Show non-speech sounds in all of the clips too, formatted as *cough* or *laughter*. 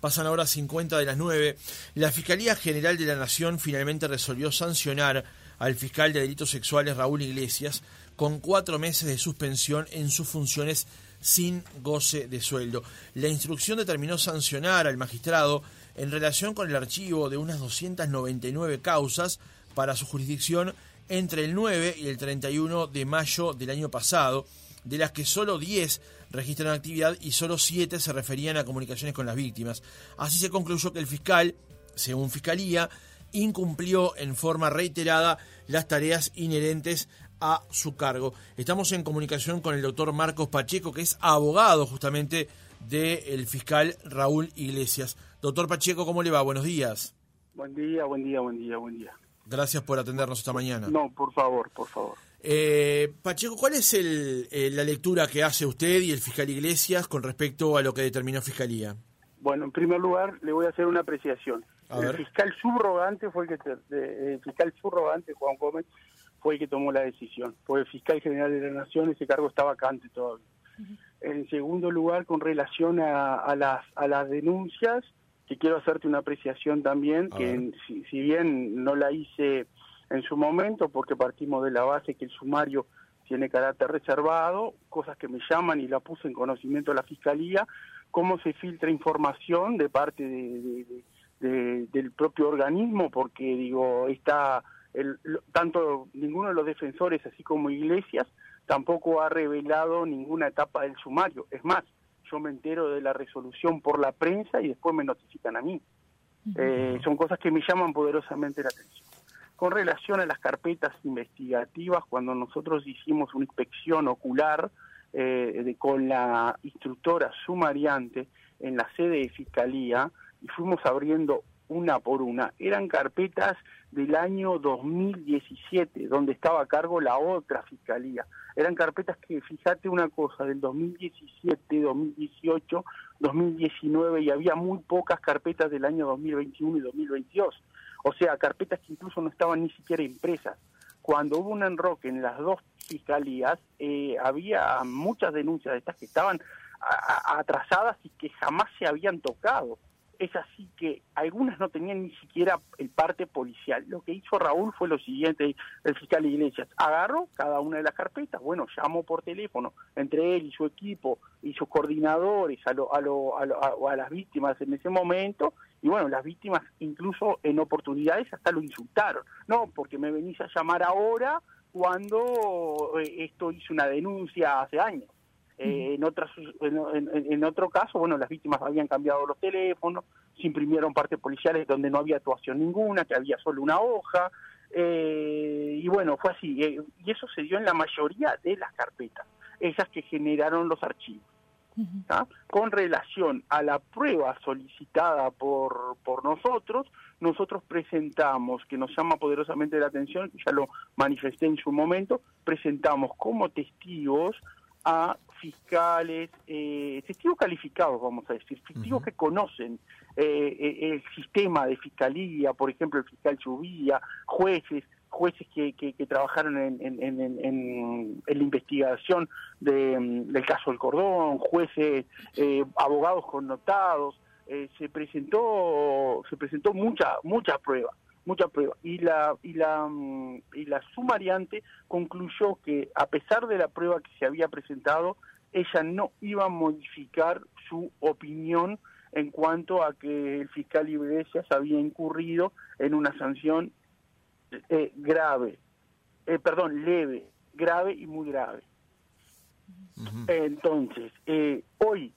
Pasan ahora 50 de las 9. La Fiscalía General de la Nación finalmente resolvió sancionar al fiscal de delitos sexuales Raúl Iglesias con cuatro meses de suspensión en sus funciones sin goce de sueldo. La instrucción determinó sancionar al magistrado en relación con el archivo de unas 299 causas para su jurisdicción entre el 9 y el 31 de mayo del año pasado, de las que solo 10 registran actividad y solo 7 se referían a comunicaciones con las víctimas. Así se concluyó que el fiscal, según Fiscalía, incumplió en forma reiterada las tareas inherentes a su cargo. Estamos en comunicación con el doctor Marcos Pacheco, que es abogado justamente del fiscal Raúl Iglesias. Doctor Pacheco, ¿cómo le va? Buenos días. Buen día, buen día, buen día, buen día. Gracias por atendernos esta mañana. No, por favor, por favor. Eh, Pacheco, ¿cuál es eh, la lectura que hace usted y el fiscal Iglesias con respecto a lo que determinó Fiscalía? Bueno, en primer lugar, le voy a hacer una apreciación. el fiscal subrogante fue el que el fiscal subrogante Juan Gómez fue el que tomó la decisión. Fue el fiscal general de la Nación, ese cargo está vacante todavía. En segundo lugar, con relación a, las, a las denuncias, que quiero hacerte una apreciación también, que si, bien no la hice en su momento, porque partimos de la base que el sumario tiene carácter reservado, cosas que me llaman y la puse en conocimiento de la Fiscalía, cómo se filtra información de parte del propio organismo, porque digo, está el, tanto ninguno de los defensores, así como Iglesias, tampoco ha revelado ninguna etapa del sumario. Es más, yo me entero de la resolución por la prensa y después me notifican a mí. Eh, son cosas que me llaman poderosamente la atención. Con relación a las carpetas investigativas, cuando nosotros hicimos una inspección ocular eh, con la instructora sumariante en la sede de Fiscalía y fuimos abriendo una por una, eran carpetas del año 2017, donde estaba a cargo la otra fiscalía. Eran carpetas que, fíjate una cosa, del 2017, 2018, 2019, y había muy pocas carpetas del año 2021 y 2022. O sea, carpetas que incluso no estaban ni siquiera impresas. Cuando hubo un enroque en las dos fiscalías, eh, había muchas denuncias de estas que estaban atrasadas y que jamás se habían tocado es así que algunas no tenían ni siquiera el parte policial. Lo que hizo Raúl fue lo siguiente, el fiscal Iglesias agarró cada una de las carpetas, bueno, llamó por teléfono entre él y su equipo y sus coordinadores a, lo, a, lo, a, a las víctimas en ese momento, y bueno, las víctimas incluso en oportunidades hasta lo insultaron. No, porque me venís a llamar ahora cuando eh, esto hizo una denuncia hace años. Eh, en, otras, en, otro caso, bueno, las víctimas habían cambiado los teléfonos, se imprimieron partes policiales donde no había actuación ninguna, que había solo una hoja, eh, y bueno, fue así. Eh, y eso se dio en la mayoría de las carpetas, esas que generaron los archivos. Con relación a la prueba solicitada por, por nosotros, nosotros presentamos, que nos llama poderosamente la atención, ya lo manifesté en su momento, presentamos como testigos a fiscales, eh, testigos calificados, vamos a decir, testigos que conocen eh, eh, el sistema de fiscalía, por ejemplo, el fiscal Chubía, jueces, jueces que, que, trabajaron en, en, en, la investigación de, mm, del caso del cordón, jueces, eh, abogados connotados, se presentó se presentó mucha mucha prueba mucha prueba. Y la, y la, mm, y la sumariante concluyó que a pesar de la prueba que se había presentado, ella no iba a modificar su opinión en cuanto a que el fiscal Iglesias había incurrido en una sanción eh, grave, eh, perdón, leve, grave y muy grave. Entonces, eh, hoy,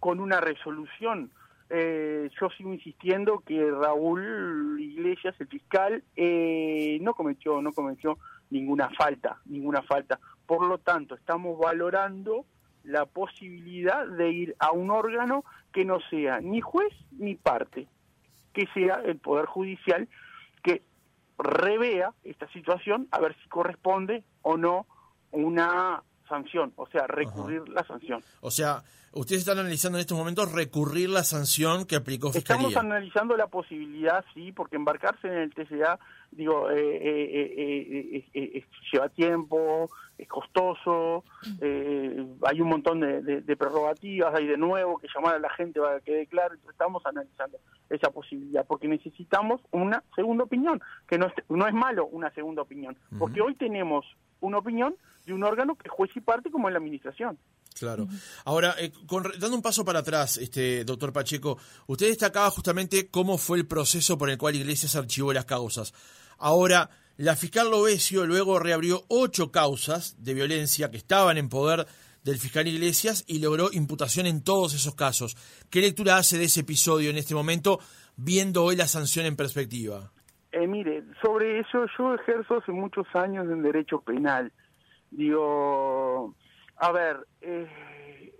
con una resolución eh, yo sigo insistiendo que Raúl Iglesias, el fiscal, eh, no cometió, no cometió ninguna falta, ninguna falta. Por lo tanto, estamos valorando la posibilidad de ir a un órgano que no sea ni juez ni parte, que sea el Poder Judicial que revea esta situación a ver si corresponde o no una sanción, o sea, recurrir la sanción. O sea, ustedes están analizando en estos momentos recurrir la sanción que aplicó Fiscalía. Estamos analizando la posibilidad, sí, porque embarcarse en el TCA, digo, eh, eh, eh, lleva tiempo, es costoso, hay un montón de, prerrogativas, hay de nuevo que llamar a la gente para que quede claro, entonces estamos analizando esa posibilidad, porque necesitamos una segunda opinión, que no es, no es malo una segunda opinión, porque hoy tenemos una opinión de un órgano que es juez y parte como es la administración. Claro. Ahora, eh, dando un paso para atrás, este doctor Pacheco, usted destacaba justamente cómo fue el proceso por el cual Iglesias archivó las causas. Ahora, la fiscal Lovesio luego reabrió ocho causas de violencia que estaban en poder del fiscal Iglesias y logró imputación en todos esos casos. ¿Qué lectura hace de ese episodio en este momento, viendo hoy la sanción en perspectiva? Eh, mire, sobre eso yo ejerzo hace muchos años en derecho penal. Digo, a ver, eh,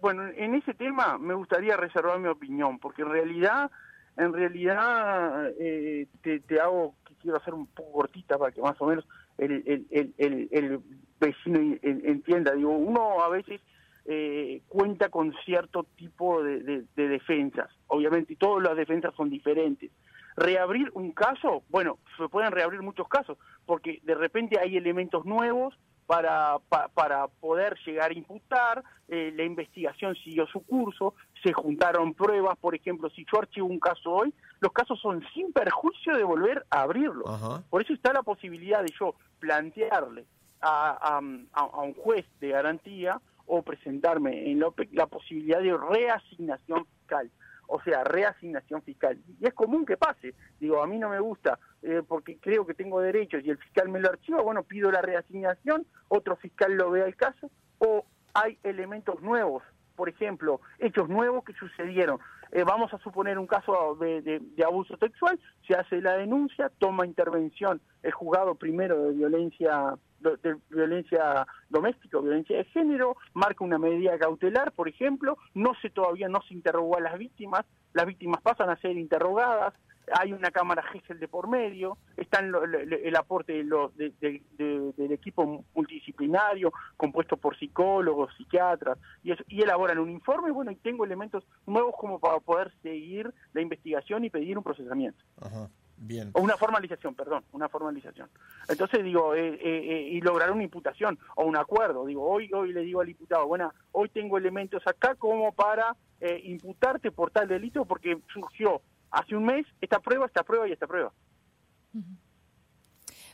bueno, en ese tema me gustaría reservar mi opinión, porque en realidad, en realidad eh, te, te, hago, quiero hacer un poco cortita para que más o menos el, el, el, vecino entienda. Digo, uno a veces eh, cuenta con cierto tipo de, de, defensas, obviamente, y todas las defensas son diferentes. Reabrir un caso, bueno, se pueden reabrir muchos casos, porque de repente hay elementos nuevos para, para poder llegar a imputar, eh, la investigación siguió su curso, se juntaron pruebas, por ejemplo, si yo archivo un caso hoy, los casos son sin perjuicio de volver a abrirlo. Por eso está la posibilidad de yo plantearle a, a, un juez de garantía o presentarme en la posibilidad de reasignación fiscal o sea, reasignación fiscal. Y es común que pase. Digo, a mí no me gusta eh, porque creo que tengo derechos y el fiscal me lo archiva, bueno, pido la reasignación, otro fiscal lo vea el caso, o hay elementos nuevos, por ejemplo, hechos nuevos que sucedieron. Eh, vamos a suponer un caso de, de, abuso sexual, se hace la denuncia, toma intervención el juzgado primero de violencia de violencia doméstica violencia de género, marca una medida cautelar, por ejemplo, no se todavía no se interrogó a las víctimas, las víctimas pasan a ser interrogadas, hay una cámara GESEL de por medio, está el, aporte de del equipo multidisciplinario compuesto por psicólogos, psiquiatras, y, y elaboran un informe, bueno, y tengo elementos nuevos como para poder seguir la investigación y pedir un procesamiento. Ajá. Bien. O una formalización, perdón, una formalización. Entonces digo, eh, eh, eh, y lograr una imputación o un acuerdo. Digo, hoy hoy le digo al diputado, bueno, hoy tengo elementos acá como para imputarte por tal delito porque surgió hace un mes esta prueba, esta prueba y esta prueba.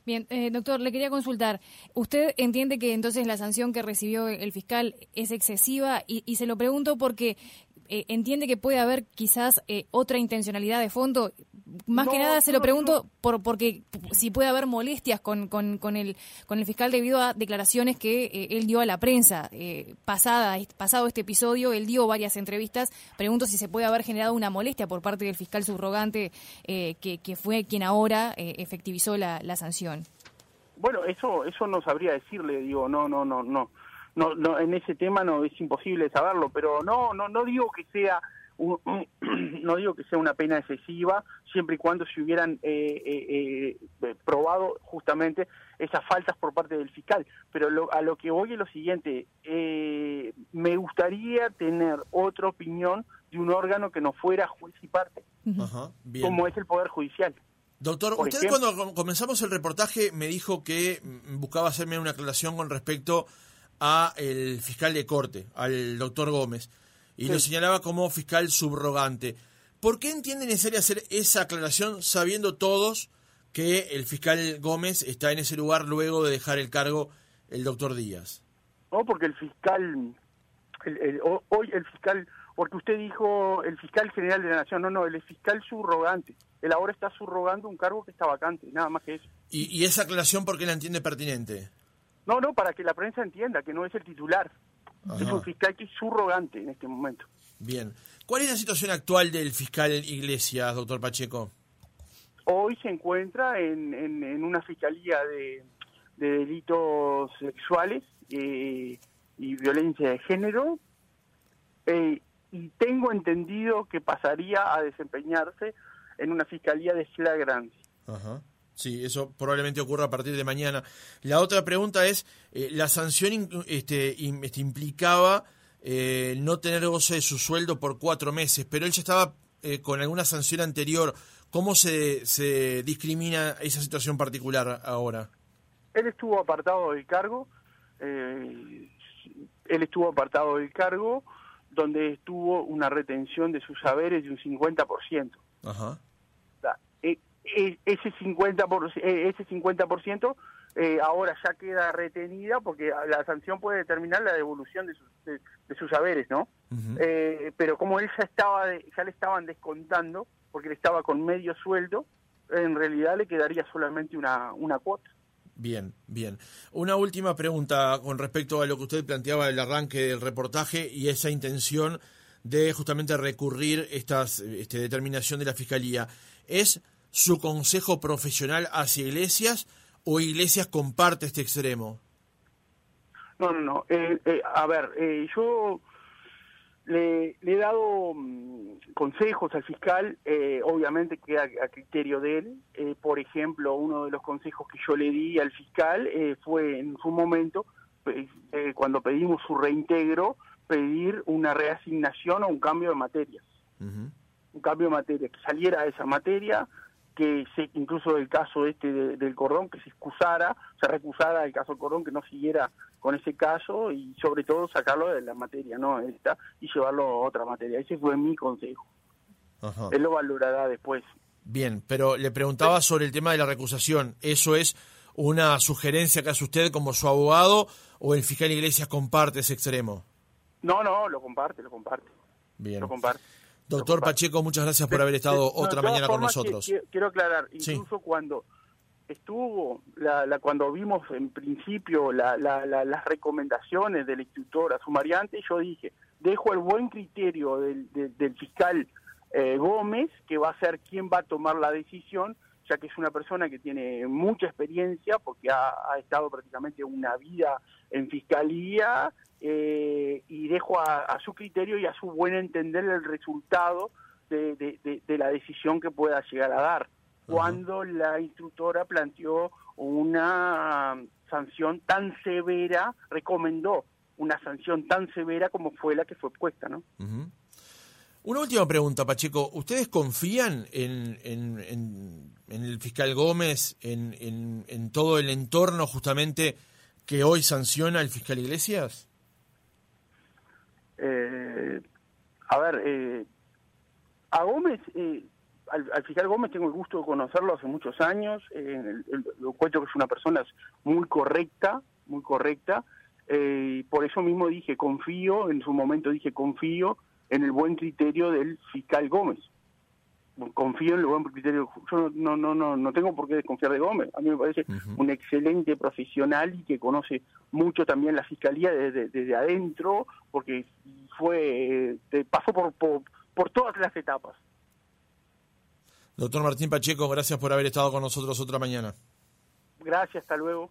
Bien, doctor, le quería consultar. ¿Usted entiende que entonces la sanción que recibió el fiscal es excesiva? Y, y se lo pregunto porque entiende que puede haber quizás otra intencionalidad de fondo más que nada se lo pregunto por porque si puede haber molestias con, con, con, el, con el fiscal debido a declaraciones que eh, él dio a la prensa. Eh, pasada, pasado este episodio, él dio varias entrevistas. Pregunto si se puede haber generado una molestia por parte del fiscal subrogante eh, que, que, fue quien ahora efectivizó la, la sanción. Bueno, eso eso no sabría decirle, digo, no, no, no, no. No, no, en ese tema no es imposible saberlo, pero no, no, no digo que sea *clears throat* no digo que sea una pena excesiva, siempre y cuando se hubieran eh, eh, eh, probado justamente esas faltas por parte del fiscal. Pero a lo que voy es lo siguiente, me gustaría tener otra opinión de un órgano que no fuera juez y parte, como es el Poder Judicial. Doctor, usted cuando comenzamos el reportaje me dijo que mm, buscaba hacerme una aclaración con respecto a el fiscal de corte, al doctor Gómez y lo señalaba como fiscal subrogante. ¿Por qué entiende necesario hacer esa aclaración sabiendo todos que el fiscal Gómez está en ese lugar luego de dejar el cargo el doctor Díaz? No, porque el fiscal, hoy el fiscal, porque usted dijo el fiscal general de la Nación, no, no, el fiscal subrogante. Él ahora está subrogando un cargo que está vacante, nada más que eso. ¿Y, y esa aclaración por qué la entiende pertinente? No, no, para que la prensa entienda que no es el titular. Es un fiscal que es subrogante en este momento. Bien. ¿Cuál es la situación actual del fiscal Iglesias, doctor Pacheco? Hoy se encuentra en, en, una fiscalía de, delitos sexuales eh, y violencia de género. Eh, y tengo entendido que pasaría a desempeñarse en una fiscalía de flagrancia. Sí, eso probablemente ocurra a partir de mañana. La otra pregunta es, eh, la sanción este, este, implicaba eh, no tener goce de su sueldo por cuatro meses, pero él ya estaba eh, con alguna sanción anterior. ¿Cómo se, se discrimina esa situación particular ahora? Él estuvo apartado del cargo, él estuvo apartado del cargo donde estuvo una retención de sus saberes de un 50%. Ajá ese 50%, ese 50% eh, ahora ya queda retenida porque la sanción puede determinar la devolución de sus, de, sus saberes, ¿no? Eh, pero como él ya estaba ya le estaban descontando porque él estaba con medio sueldo, en realidad le quedaría solamente una, una cuota. Bien, bien. Una última pregunta con respecto a lo que usted planteaba del arranque del reportaje y esa intención de justamente recurrir estas este, determinación de la fiscalía. ¿Es su consejo profesional hacia iglesias o iglesias comparte este extremo? No, no, no. Eh, eh, a ver, eh, yo le, he dado mm, consejos al fiscal, obviamente que a, criterio de él. por ejemplo, uno de los consejos que yo le di al fiscal fue en su momento, cuando pedimos su reintegro, pedir una reasignación o un cambio de materias. Un cambio de materia, que saliera esa materia, que se, incluso el caso este del cordón, que se excusara, se recusara el caso del cordón, que no siguiera con ese caso y sobre todo sacarlo de la materia, ¿no? Esta, y llevarlo a otra materia. Ese fue mi consejo. Él lo valorará después. Bien, pero le preguntaba sobre el tema de la recusación. ¿Eso es una sugerencia que hace usted como su abogado o el fiscal Iglesias comparte ese extremo? No, no, lo comparte, lo comparte. Bien. Lo comparte. Doctor Pacheco, muchas gracias por haber estado otra mañana con nosotros. quiero aclarar, incluso cuando estuvo, la, cuando vimos en principio las recomendaciones del instructor a su mariante, yo dije, dejo el buen criterio del, fiscal eh, Gómez, que va a ser quien va a tomar la decisión, ya que es una persona que tiene mucha experiencia, porque ha, estado prácticamente una vida en fiscalía, eh, dejo a, su criterio y a su buen entender el resultado de, la decisión que pueda llegar a dar. Cuando la instructora planteó una sanción tan severa, recomendó una sanción tan severa como fue la que fue puesta, ¿no? Una última pregunta, Pacheco. ¿Ustedes confían en, en, el fiscal Gómez, en, en, todo el entorno justamente que hoy sanciona el fiscal Iglesias? Eh, a ver, eh, a Gómez, eh, al, fiscal Gómez tengo el gusto de conocerlo hace muchos años. lo encuentro que es una persona muy correcta, muy correcta. por eso mismo dije confío, en su momento dije confío en el buen criterio del fiscal Gómez. Confío en el buen criterio. Yo no, no, no, no tengo por qué desconfiar de Gómez. A mí me parece un excelente profesional y que conoce mucho también la fiscalía desde, adentro, porque fue eh, pasó por, por, por todas las etapas. Doctor Martín Pacheco, gracias por haber estado con nosotros otra mañana. Gracias, hasta luego.